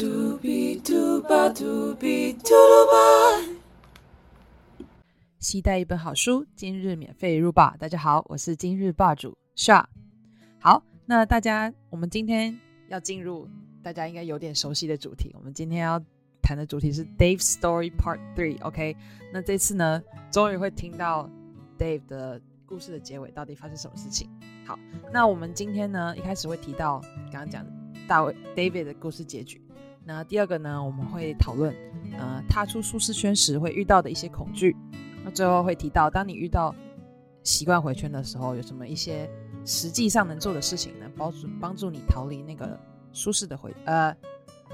嘟比嘟吧嘟比嘟噜吧。期待一本好书，今日免费入霸。大家好，我是今日霸主 Sha。好，那大家，我们今天要进入大家应该有点熟悉的主题。我们今天要谈的主题是 Dave Story Part Three。OK，那这次呢，终于会听到 Dave 的故事的结尾，到底发生什么事情？好，那我们今天呢，一开始会提到刚刚讲的大卫 David 的故事结局。那第二个呢，我们会讨论，呃，踏出舒适圈时会遇到的一些恐惧。那最后会提到，当你遇到习惯回圈的时候，有什么一些实际上能做的事情呢？帮助帮助你逃离那个舒适的回，呃，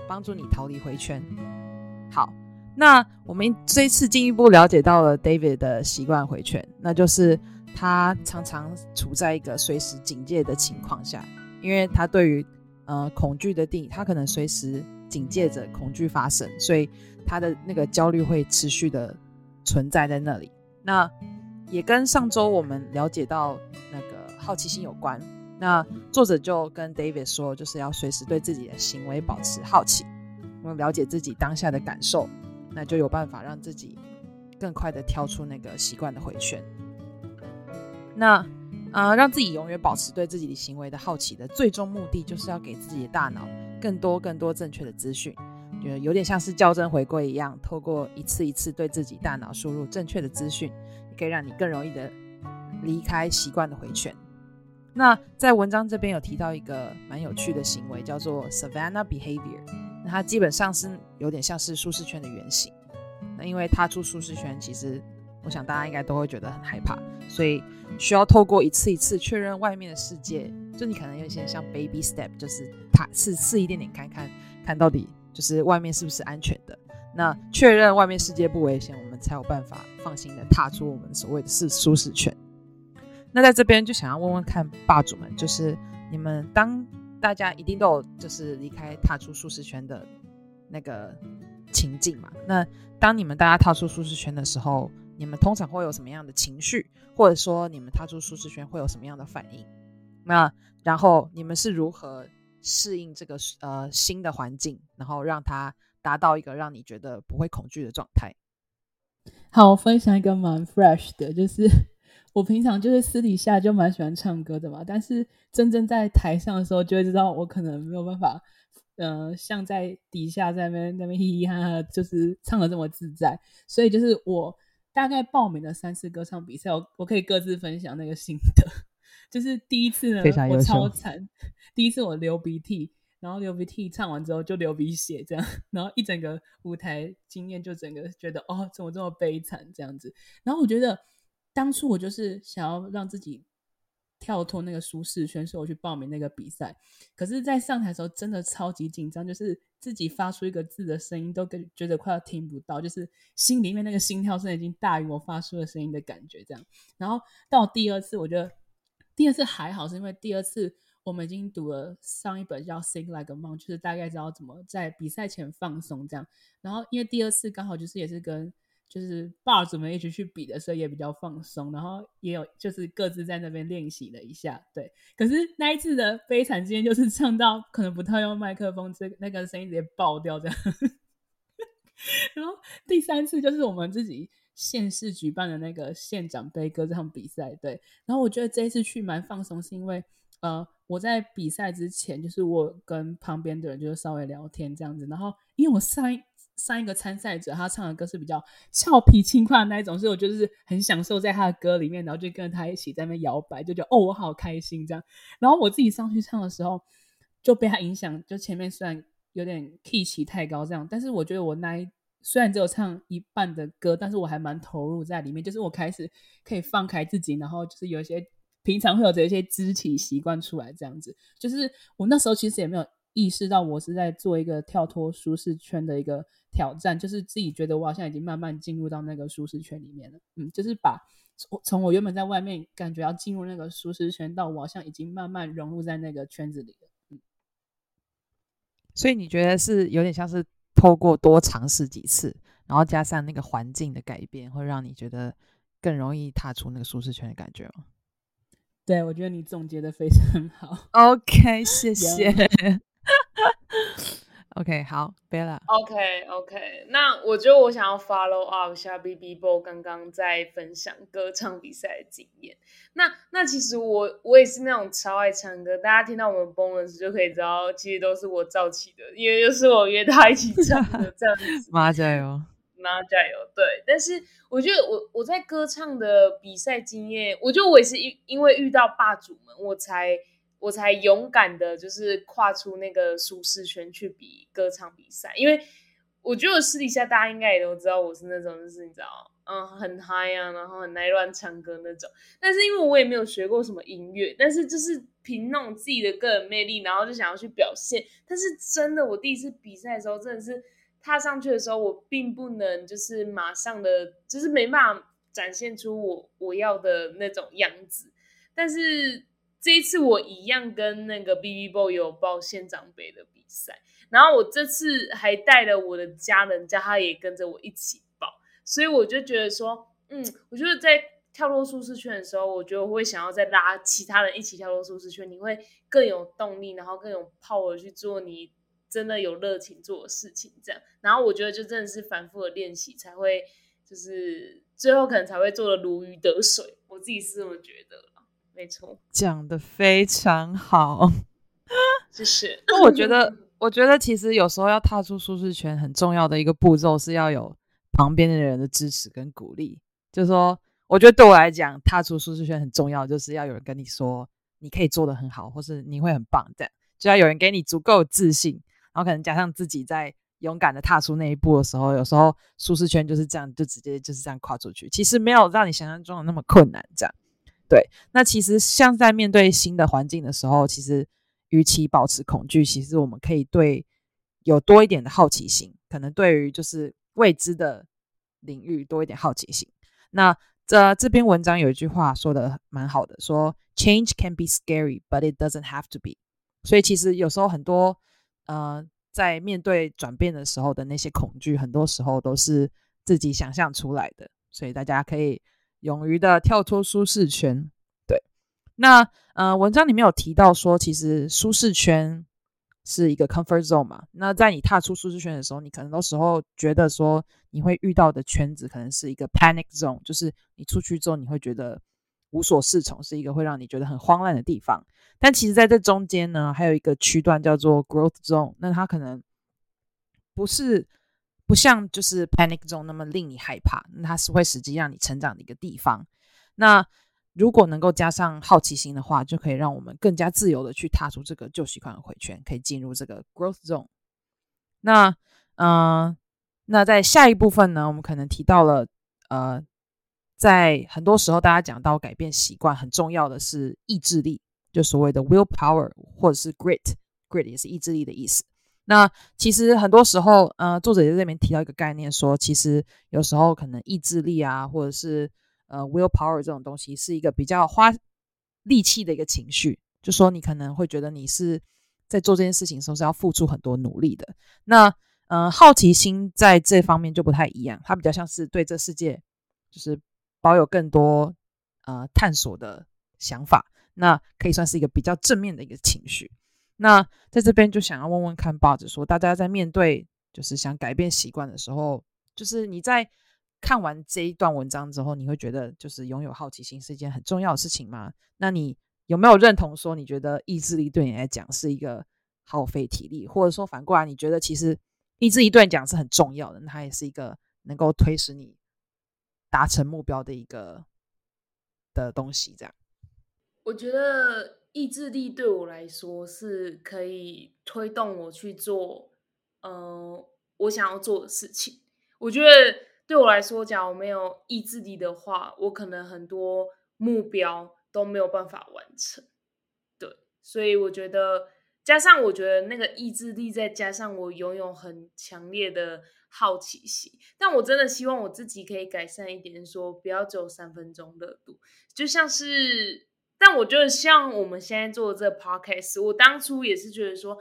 帮助你逃离回圈。好，那我们这一次进一步了解到了 David 的习惯回圈，那就是。他常常处在一个随时警戒的情况下，因为他对于呃恐惧的定义，他可能随时警戒着恐惧发生，所以他的那个焦虑会持续的存在在那里。那也跟上周我们了解到那个好奇心有关。那作者就跟 David 说，就是要随时对自己的行为保持好奇，因为了解自己当下的感受，那就有办法让自己更快的跳出那个习惯的回圈。那，呃，让自己永远保持对自己的行为的好奇的最终目的，就是要给自己的大脑更多更多正确的资讯，觉得有点像是校正回归一样，透过一次一次对自己大脑输入正确的资讯，也可以让你更容易的离开习惯的回圈。那在文章这边有提到一个蛮有趣的行为，叫做 Savanna Behavior，那它基本上是有点像是舒适圈的原型。那因为踏出舒适圈，其实。我想大家应该都会觉得很害怕，所以需要透过一次一次确认外面的世界。就你可能有一些像 baby step，就是踏试试一点点看看看到底就是外面是不是安全的。那确认外面世界不危险，我们才有办法放心的踏出我们所谓的是舒适圈。那在这边就想要问问看霸主们，就是你们当大家一定都有就是离开踏出舒适圈的那个情境嘛？那当你们大家踏出舒适圈的时候。你们通常会有什么样的情绪，或者说你们踏出舒适圈会有什么样的反应？那然后你们是如何适应这个呃新的环境，然后让它达到一个让你觉得不会恐惧的状态？好，我分享一个蛮 fresh 的，就是 我平常就是私底下就蛮喜欢唱歌的嘛，但是真正在台上的时候，就会知道我可能没有办法，呃，像在底下在那边那边嘻嘻哈哈，就是唱的这么自在，所以就是我。大概报名了三次歌唱比赛，我我可以各自分享那个心得。就是第一次呢，我超惨。第一次我流鼻涕，然后流鼻涕唱完之后就流鼻血，这样，然后一整个舞台经验就整个觉得哦，怎么这么悲惨这样子。然后我觉得当初我就是想要让自己。跳脱那个舒适圈，所以我去报名那个比赛。可是，在上台的时候，真的超级紧张，就是自己发出一个字的声音都跟觉得快要听不到，就是心里面那个心跳声已经大于我发出的声音的感觉。这样，然后到第二次，我觉得第二次还好，是因为第二次我们已经读了上一本叫《Sing Like a Monk》，就是大概知道怎么在比赛前放松这样。然后，因为第二次刚好就是也是跟就是爸主们一起去比的时候也比较放松，然后也有就是各自在那边练习了一下，对。可是那一次的悲惨经验就是唱到可能不太用麦克风，这那个声音直接爆掉这样。然后第三次就是我们自己县市举办的那个县长杯歌唱比赛，对。然后我觉得这一次去蛮放松，是因为呃我在比赛之前就是我跟旁边的人就是稍微聊天这样子，然后因为我上一。上一个参赛者，他唱的歌是比较俏皮轻快的那一种，所以我就是很享受在他的歌里面，然后就跟着他一起在那摇摆，就觉得哦，我好开心这样。然后我自己上去唱的时候，就被他影响，就前面虽然有点 key 起太高这样，但是我觉得我那一虽然只有唱一半的歌，但是我还蛮投入在里面，就是我开始可以放开自己，然后就是有一些平常会有这些肢体习惯出来这样子，就是我那时候其实也没有。意识到我是在做一个跳脱舒适圈的一个挑战，就是自己觉得我好像已经慢慢进入到那个舒适圈里面了。嗯，就是把从我原本在外面感觉要进入那个舒适圈，到我好像已经慢慢融入在那个圈子里了。嗯，所以你觉得是有点像是透过多尝试几次，然后加上那个环境的改变，会让你觉得更容易踏出那个舒适圈的感觉吗？对，我觉得你总结的非常好。OK，谢谢。OK，好，Bella。OK OK，那我觉得我想要 follow up 一下 B B Bo 刚刚在分享歌唱比赛的经验。那那其实我我也是那种超爱唱歌，大家听到我们 bonus 就可以知道，其实都是我造起的，因为就是我约他一起唱的 这样子。妈加油！妈加油！对，但是我觉得我我在歌唱的比赛经验，我觉得我也是因因为遇到霸主们，我才我才勇敢的，就是跨出那个舒适圈去比歌唱比赛。因为我觉得私底下大家应该也都知道，我是那种就是你知道，嗯，很嗨啊，然后很爱乱唱歌那种。但是因为我也没有学过什么音乐，但是就是凭那种自己的个人魅力，然后就想要去表现。但是真的，我第一次比赛的时候，真的是。踏上去的时候，我并不能就是马上的，就是没办法展现出我我要的那种样子。但是这一次我一样跟那个 B B Boy 有报县长杯的比赛，然后我这次还带了我的家人，叫他也跟着我一起报，所以我就觉得说，嗯，我觉得在跳脱舒适圈的时候，我觉得我会想要再拉其他人一起跳脱舒适圈，你会更有动力，然后更有 power 去做你。真的有热情做的事情，这样，然后我觉得就真的是反复的练习才会，就是最后可能才会做的如鱼得水。我自己是这么觉得，没错，讲的非常好，谢谢。那我觉得，我觉得其实有时候要踏出舒适圈，很重要的一个步骤是要有旁边的人的支持跟鼓励。就是说，我觉得对我来讲，踏出舒适圈很重要，就是要有人跟你说你可以做的很好，或是你会很棒，这样就要有人给你足够自信。然后可能加上自己在勇敢的踏出那一步的时候，有时候舒适圈就是这样，就直接就是这样跨出去。其实没有让你想象中的那么困难，这样。对，那其实像在面对新的环境的时候，其实与其保持恐惧，其实我们可以对有多一点的好奇心，可能对于就是未知的领域多一点好奇心。那这这篇文章有一句话说的蛮好的，说 “Change can be scary, but it doesn't have to be”。所以其实有时候很多。呃，在面对转变的时候的那些恐惧，很多时候都是自己想象出来的，所以大家可以勇于的跳出舒适圈。对，那呃，文章里面有提到说，其实舒适圈是一个 comfort zone 嘛。那在你踏出舒适圈的时候，你可能多时候觉得说，你会遇到的圈子可能是一个 panic zone，就是你出去之后你会觉得无所适从，是一个会让你觉得很慌乱的地方。但其实，在这中间呢，还有一个区段叫做 growth zone。那它可能不是不像就是 panic zone 那么令你害怕，那它是会实际让你成长的一个地方。那如果能够加上好奇心的话，就可以让我们更加自由的去踏出这个旧习惯的回圈，可以进入这个 growth zone。那嗯，那在下一部分呢，我们可能提到了呃，在很多时候大家讲到改变习惯，很重要的是意志力。就所谓的 willpower 或者是 grit，grit 也是意志力的意思。那其实很多时候，呃，作者也在这边提到一个概念，说其实有时候可能意志力啊，或者是呃 willpower 这种东西，是一个比较花力气的一个情绪。就说你可能会觉得你是在做这件事情的时候是要付出很多努力的。那呃，好奇心在这方面就不太一样，它比较像是对这世界就是保有更多呃探索的想法。那可以算是一个比较正面的一个情绪。那在这边就想要问问看，报纸说大家在面对就是想改变习惯的时候，就是你在看完这一段文章之后，你会觉得就是拥有好奇心是一件很重要的事情吗？那你有没有认同说，你觉得意志力对你来讲是一个耗费体力，或者说反过来，你觉得其实意志力对你讲是很重要的，它也是一个能够推使你达成目标的一个的东西，这样。我觉得意志力对我来说是可以推动我去做，呃，我想要做的事情。我觉得对我来说，假如没有意志力的话，我可能很多目标都没有办法完成。对，所以我觉得加上我觉得那个意志力，再加上我拥有很强烈的好奇心，但我真的希望我自己可以改善一点，说不要只有三分钟热度，就像是。但我觉得像我们现在做的这个 podcast，我当初也是觉得说，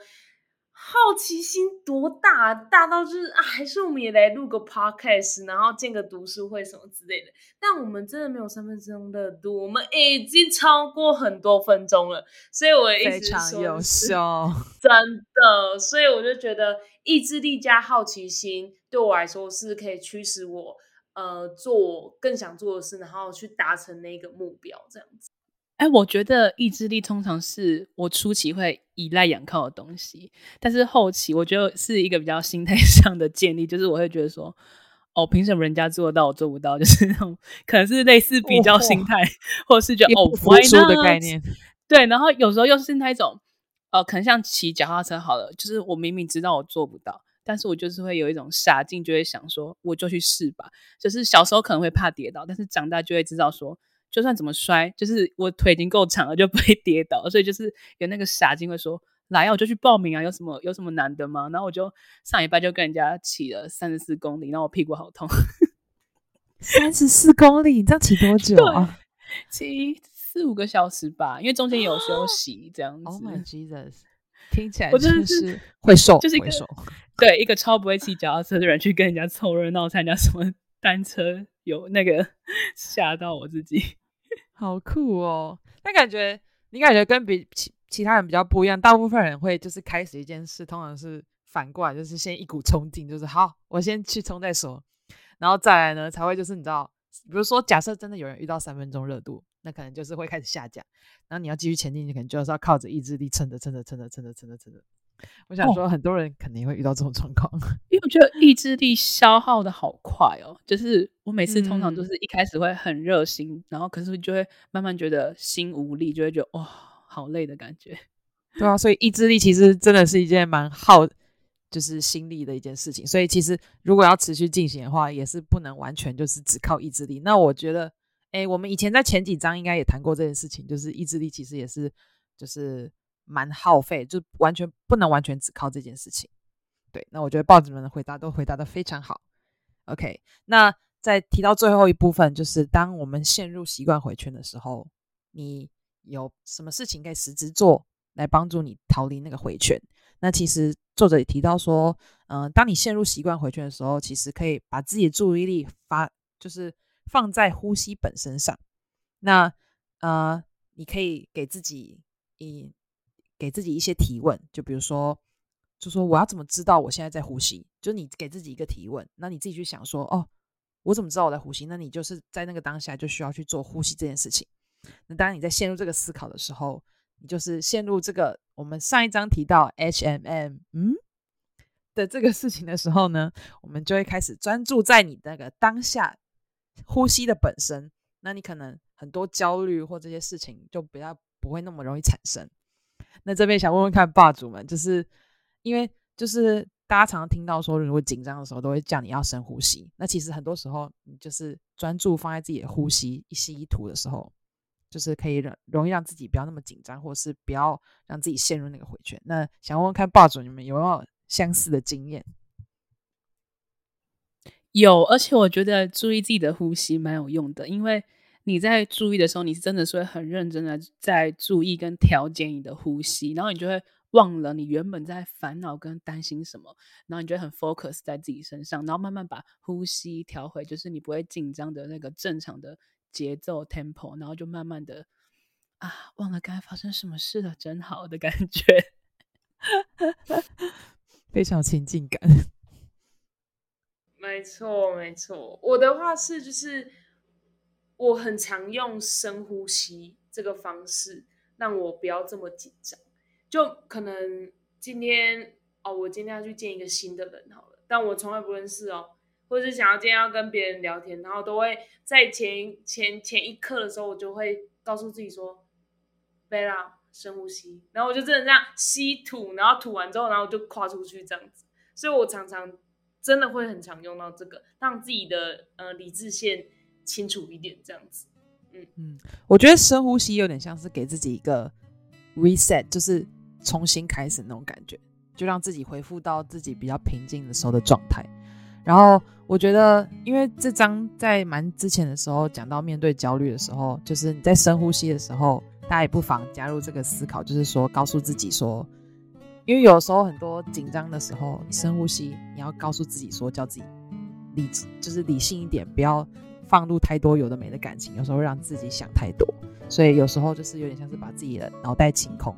好奇心多大，大到就是啊，还是我们也来录个 podcast，然后建个读书会什么之类的。但我们真的没有三分钟热度，我们已经超过很多分钟了，所以我一非直说常优是秀。真的，所以我就觉得意志力加好奇心对我来说是可以驱使我呃做更想做的事，然后去达成那个目标，这样子。哎，我觉得意志力通常是我初期会依赖仰靠的东西，但是后期我觉得是一个比较心态 上的建立，就是我会觉得说，哦，凭什么人家做得到，我做不到？就是那种可能是类似比较心态，或者是觉得哦一不服 why 输的概念。对，然后有时候又是那一种，呃，可能像骑脚踏车好了，就是我明明知道我做不到，但是我就是会有一种傻劲，就会想说，我就去试吧。就是小时候可能会怕跌倒，但是长大就会知道说，就算怎么摔，就是我腿已经够长了，就不会跌倒。所以就是有那个傻劲会说，来啊，我就去报名啊，有什么有什么难的吗？然后我就上礼拜就跟人家骑了三十四公里，然后我屁股好痛，三十四公里，你这样骑多久啊骑四五个小时吧，因为中间有休息这样子。？Oh my Jesus！听起来我真的就是是会瘦，就是会瘦。对一个超不会骑脚踏车的人去跟人家凑热闹，参加什么单车，有那个 吓到我自己。好酷哦！但感觉你感觉跟比其其他人比较不一样，大部分人会就是开始一件事，通常是反过来，就是先一股冲劲，就是好，我先去冲再说，然后再来呢才会就是你知道，比如说假设真的有人遇到三分钟热度，那可能就是会开始下降，然后你要继续前进，你可能就是要靠着意志力撑着撑着撑着撑着撑着撑着。我想哦说，很多人肯定会遇到这种状况。因为我觉得意志力消耗的好快哦，就是我每次通常嗯都是一开始会很热心，然后可是就会慢慢觉得心无力，就会觉得哇、好累的感觉。对啊，所以意志力其实真的是一件蛮耗，就是心力的一件事情。所以其实如果要持续进行的话，也是不能完全就是只靠意志力。那我觉得，哎，我们以前在前几章应该也谈过这件事情，就是意志力其实也是就是蛮耗费，就完全不能完全只靠这件事情。对，那我觉得报纸们的回答都回答的非常好。OK，那在提到最后一部分，就是当我们陷入习惯回圈的时候，你有什么事情可以实质做来帮助你逃离那个回圈？那其实作者也提到说，嗯、当你陷入习惯回圈的时候，其实可以把自己的注意力发，就是放在呼吸本身上。那呃，你可以给自己以给自己一些提问，就比如说，就说我要怎么知道我现在在呼吸？就你给自己一个提问，那你自己去想说，哦，我怎么知道我在呼吸？那你就是在那个当下就需要去做呼吸这件事情。那当你在陷入这个思考的时候，你就是陷入这个我们上一章提到 H M M 嗯的这个事情的时候呢，我们就会开始专注在你那个当下呼吸的本身。那你可能很多焦虑或这些事情就比较不会那么容易产生。那这边想问问看霸主们，就是因为就是大家常常听到说，如果紧张的时候都会叫你要深呼吸。那其实很多时候你就是专注放在自己的呼吸一吸一吐的时候，就是可以让容易让自己不要那么紧张，或者是不要让自己陷入那个回圈。那想问问看霸主，你们有没有相似的经验？有，而且我觉得注意自己的呼吸蛮有用的，因为你在注意的时候，你是真的是会很认真的在注意跟调节你的呼吸，然后你就会忘了你原本在烦恼跟担心什么，然后你就会很 focus 在自己身上，然后慢慢把呼吸调回，就是你不会紧张的那个正常的节奏 tempo，然后就慢慢的啊，忘了刚才发生什么事了，真好的感觉。非常有亲近感。没错，没错。我的话是，就是我很常用深呼吸这个方式，让我不要这么紧张。就可能今天哦，我今天要去见一个新的人好了，但我从来不认识哦，或者是想要今天要跟别人聊天，然后都会在前前前一刻的时候，我就会告诉自己说：“贝拉，深呼吸。”然后我就真的这样吸吐，然后吐完之后，然后就跨出去这样子。所以我常常真的会很常用到这个，让自己的呃理智线清楚一点，这样子。嗯嗯我觉得深呼吸有点像是给自己一个 reset，就是重新开始那种感觉，就让自己恢复到自己比较平静的时候的状态。然后我觉得，因为这章在蛮之前的时候讲到面对焦虑的时候，就是你在深呼吸的时候，大家也不妨加入这个思考，就是说告诉自己说，因为有时候很多紧张的时候，深呼吸，你要告诉自己说，叫自己理智，就是理性一点，不要放入太多有的没的感情，有时候让自己想太多。所以有时候就是有点像是把自己的脑袋清空，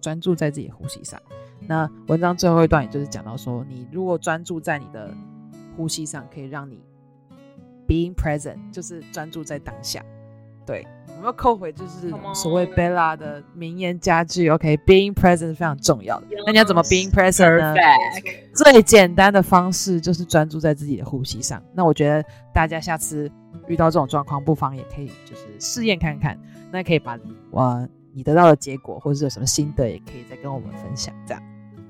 专注在自己的呼吸上。那文章最后一段也就是讲到说，你如果专注在你的呼吸上，可以让你 being present，就是专注在当下。对，我们要扣回就是所谓 Bella 的名言佳句。OK，being present 是非常重要的。那你要怎么 being present 呢？最简单的方式就是专注在自己的呼吸上。那我觉得大家下次遇到这种状况，不妨也可以就是试验看看。那可以把我你得到的结果，或者是有什么心得，也可以再跟我们分享。这样，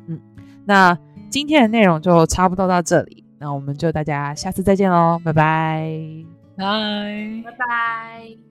嗯，那今天的内容就差不多到这里。那我们就大家下次再见喽，拜拜，拜拜拜。